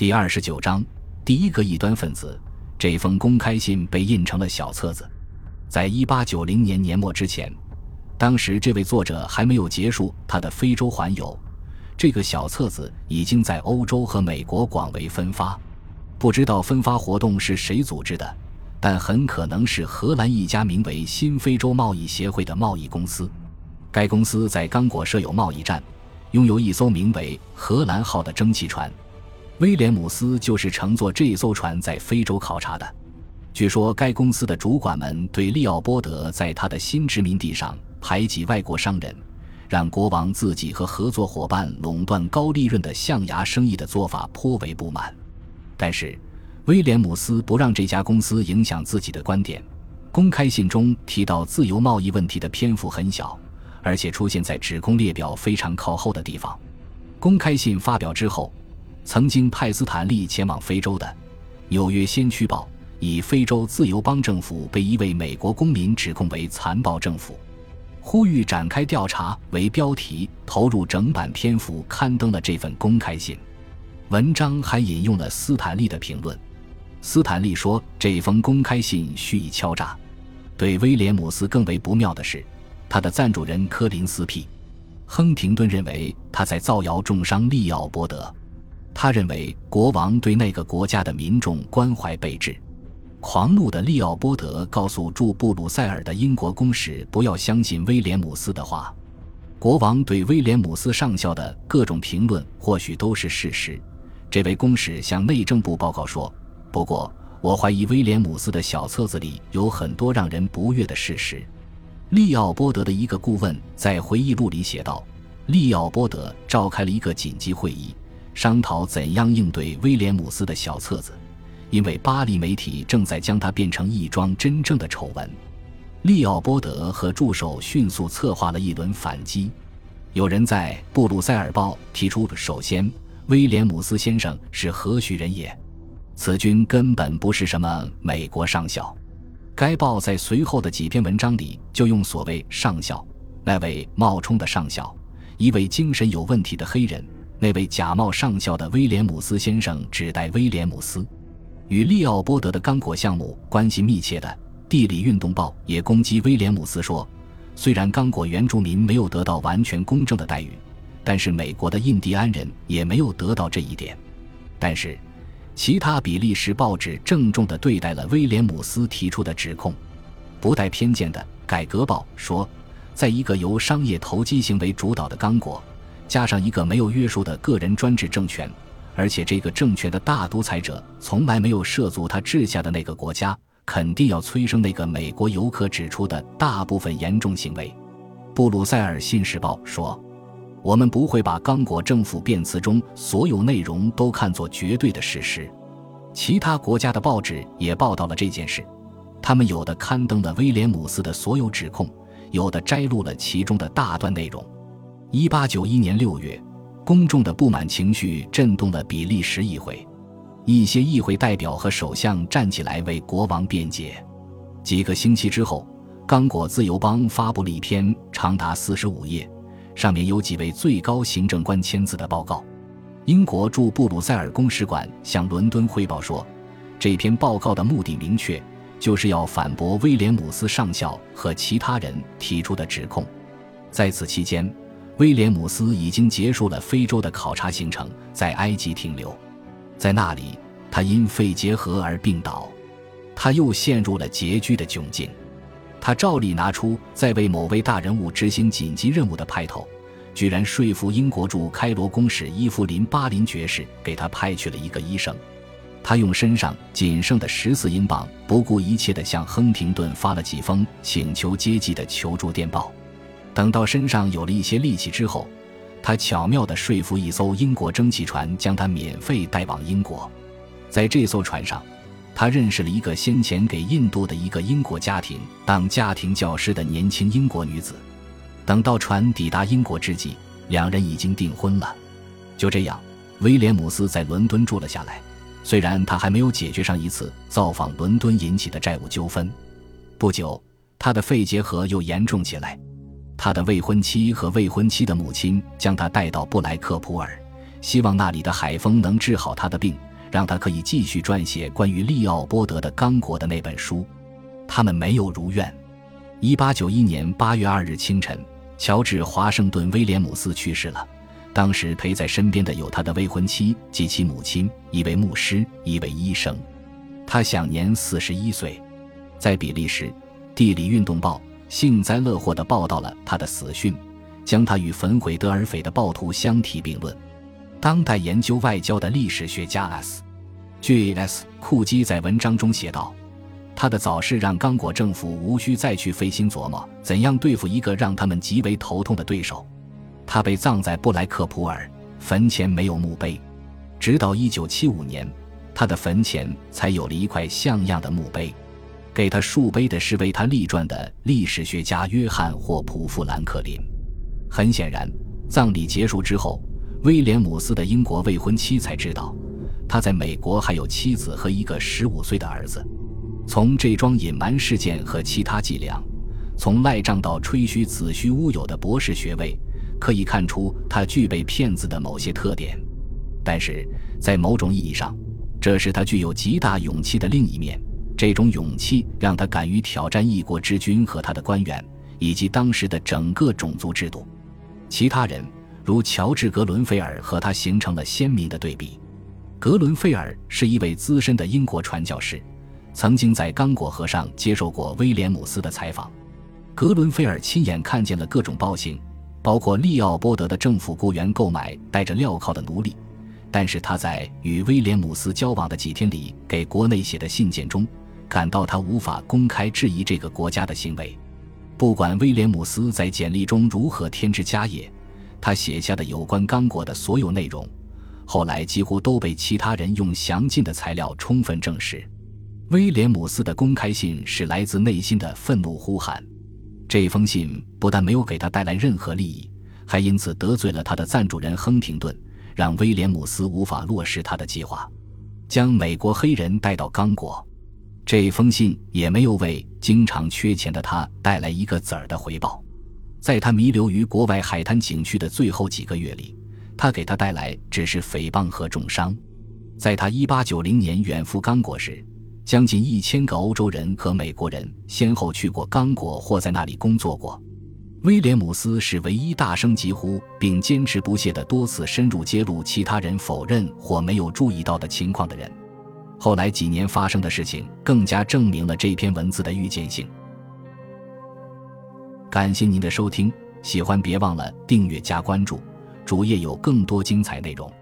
第二十九章，第一个异端分子。这封公开信被印成了小册子，在一八九零年年末之前，当时这位作者还没有结束他的非洲环游，这个小册子已经在欧洲和美国广为分发。不知道分发活动是谁组织的，但很可能是荷兰一家名为新非洲贸易协会的贸易公司。该公司在刚果设有贸易站，拥有一艘名为“荷兰号”的蒸汽船。威廉姆斯就是乘坐这艘船在非洲考察的。据说，该公司的主管们对利奥波德在他的新殖民地上排挤外国商人，让国王自己和合作伙伴垄断高利润的象牙生意的做法颇为不满。但是，威廉姆斯不让这家公司影响自己的观点。公开信中提到自由贸易问题的篇幅很小，而且出现在指控列表非常靠后的地方。公开信发表之后。曾经派斯坦利前往非洲的《纽约先驱报》以“非洲自由邦政府被一位美国公民指控为残暴政府，呼吁展开调查”为标题，投入整版篇幅刊登了这份公开信。文章还引用了斯坦利的评论。斯坦利说：“这封公开信蓄意敲诈。”对威廉姆斯更为不妙的是，他的赞助人柯林斯 ·P· 亨廷顿认为他在造谣重伤利奥波德。他认为国王对那个国家的民众关怀备至。狂怒的利奥波德告诉驻布鲁塞尔的英国公使不要相信威廉姆斯的话。国王对威廉姆斯上校的各种评论或许都是事实。这位公使向内政部报告说：“不过，我怀疑威廉姆斯的小册子里有很多让人不悦的事实。”利奥波德的一个顾问在回忆录里写道：“利奥波德召开了一个紧急会议。”商讨怎样应对威廉姆斯的小册子，因为巴黎媒体正在将它变成一桩真正的丑闻。利奥波德和助手迅速策划了一轮反击。有人在《布鲁塞尔报》提出：首先，威廉姆斯先生是何许人也？此君根本不是什么美国上校。该报在随后的几篇文章里就用所谓“上校”那位冒充的上校，一位精神有问题的黑人。那位假冒上校的威廉姆斯先生指代威廉姆斯，与利奥波德的刚果项目关系密切的《地理运动报》也攻击威廉姆斯说，虽然刚果原住民没有得到完全公正的待遇，但是美国的印第安人也没有得到这一点。但是，其他比利时报纸郑重地对待了威廉姆斯提出的指控，不带偏见的《改革报》说，在一个由商业投机行为主导的刚果。加上一个没有约束的个人专制政权，而且这个政权的大独裁者从来没有涉足他治下的那个国家，肯定要催生那个美国游客指出的大部分严重行为。布鲁塞尔新时报说：“我们不会把刚果政府辩词中所有内容都看作绝对的事实。”其他国家的报纸也报道了这件事，他们有的刊登了威廉姆斯的所有指控，有的摘录了其中的大段内容。一八九一年六月，公众的不满情绪震动了比利时议会，一些议会代表和首相站起来为国王辩解。几个星期之后，刚果自由邦发布了一篇长达四十五页、上面有几位最高行政官签字的报告。英国驻布鲁塞尔公使馆向伦敦汇报说，这篇报告的目的明确，就是要反驳威廉姆斯上校和其他人提出的指控。在此期间，威廉姆斯已经结束了非洲的考察行程，在埃及停留，在那里他因肺结核而病倒，他又陷入了拮据的窘境。他照例拿出在为某位大人物执行紧急任务的派头，居然说服英国驻开罗公使伊芙琳·巴林爵士给他派去了一个医生。他用身上仅剩的十四英镑，不顾一切地向亨廷顿发了几封请求接济的求助电报。等到身上有了一些力气之后，他巧妙地说服一艘英国蒸汽船将他免费带往英国。在这艘船上，他认识了一个先前给印度的一个英国家庭当家庭教师的年轻英国女子。等到船抵达英国之际，两人已经订婚了。就这样，威廉姆斯在伦敦住了下来。虽然他还没有解决上一次造访伦敦引起的债务纠纷，不久，他的肺结核又严重起来。他的未婚妻和未婚妻的母亲将他带到布莱克普尔，希望那里的海风能治好他的病，让他可以继续撰写关于利奥波德的刚果的那本书。他们没有如愿。一八九一年八月二日清晨，乔治·华盛顿·威廉姆斯去世了。当时陪在身边的有他的未婚妻及其母亲，一位牧师，一位医生。他享年四十一岁。在比利时，《地理运动报》幸灾乐祸地报道了他的死讯，将他与焚毁德尔斐的暴徒相提并论。当代研究外交的历史学家 S. G. S. 库基在文章中写道：“他的早逝让刚果政府无需再去费心琢磨怎样对付一个让他们极为头痛的对手。”他被葬在布莱克普尔，坟前没有墓碑，直到1975年，他的坟前才有了一块像样的墓碑。给他树碑的是为他立传的历史学家约翰霍普富兰克林。很显然，葬礼结束之后。威廉姆斯的英国未婚妻才知道，他在美国还有妻子和一个十五岁的儿子。从这桩隐瞒事件和其他伎俩，从赖账到吹嘘子虚乌有的博士学位，可以看出他具备骗子的某些特点。但是在某种意义上，这是他具有极大勇气的另一面。这种勇气让他敢于挑战一国之君和他的官员，以及当时的整个种族制度。其他人。如乔治·格伦菲尔和他形成了鲜明的对比。格伦菲尔是一位资深的英国传教士，曾经在刚果河上接受过威廉姆斯的采访。格伦菲尔亲眼看见了各种暴行，包括利奥波德的政府雇员购买带着镣铐的奴隶。但是他在与威廉姆斯交往的几天里给国内写的信件中，感到他无法公开质疑这个国家的行为。不管威廉姆斯在简历中如何添枝加叶。他写下的有关刚果的所有内容，后来几乎都被其他人用详尽的材料充分证实。威廉姆斯的公开信是来自内心的愤怒呼喊。这封信不但没有给他带来任何利益，还因此得罪了他的赞助人亨廷顿，让威廉姆斯无法落实他的计划，将美国黑人带到刚果。这封信也没有为经常缺钱的他带来一个子儿的回报。在他弥留于国外海滩景区的最后几个月里，他给他带来只是诽谤和重伤。在他1890年远赴刚果时，将近一千个欧洲人和美国人先后去过刚果或在那里工作过。威廉姆斯是唯一大声疾呼并坚持不懈地多次深入揭露其他人否认或没有注意到的情况的人。后来几年发生的事情更加证明了这篇文字的预见性。感谢您的收听，喜欢别忘了订阅加关注，主页有更多精彩内容。